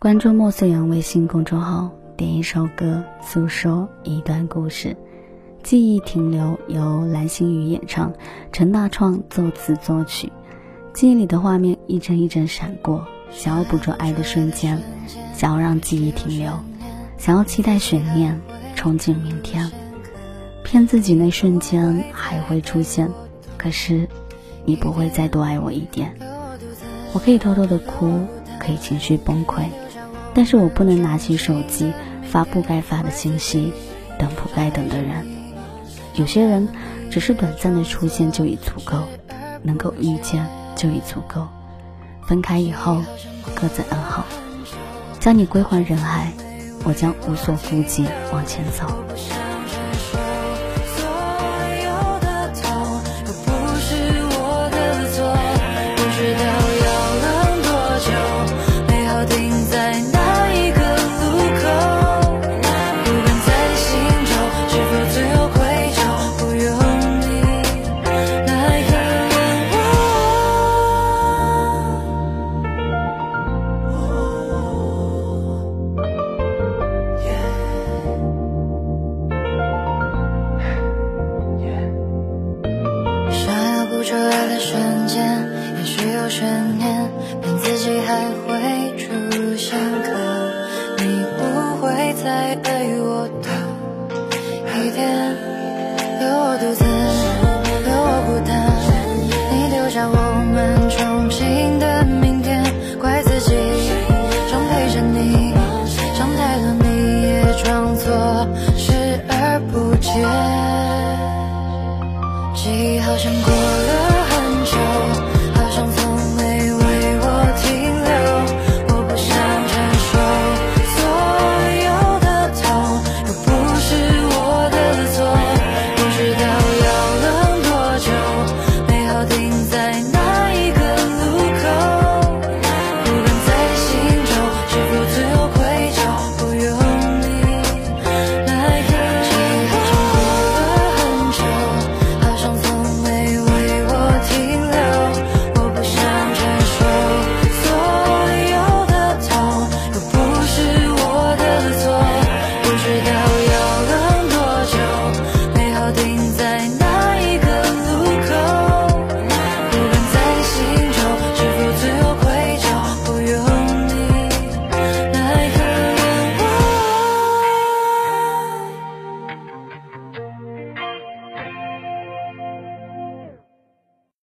关注莫素阳微信公众号，点一首歌，诉说一段故事。记忆停留由蓝心宇演唱，陈大创作词作曲。记忆里的画面一帧一帧闪过，想要捕捉爱的瞬间，想要让记忆停留，想要期待悬念，憧憬明天。骗自己那瞬间还会出现，可是你不会再多爱我一点。我可以偷偷的哭，可以情绪崩溃。但是我不能拿起手机发不该发的信息，等不该等的人。有些人只是短暂的出现就已足够，能够遇见就已足够。分开以后，各自安好，将你归还人海，我将无所顾忌往前走。悬念，骗自己还会出现。可你不会再爱我的一天，留我独自，留我孤单。你丢下我们憧憬的明天，怪自己想陪着你，想太多，你也装作视而不见。记忆好像过了。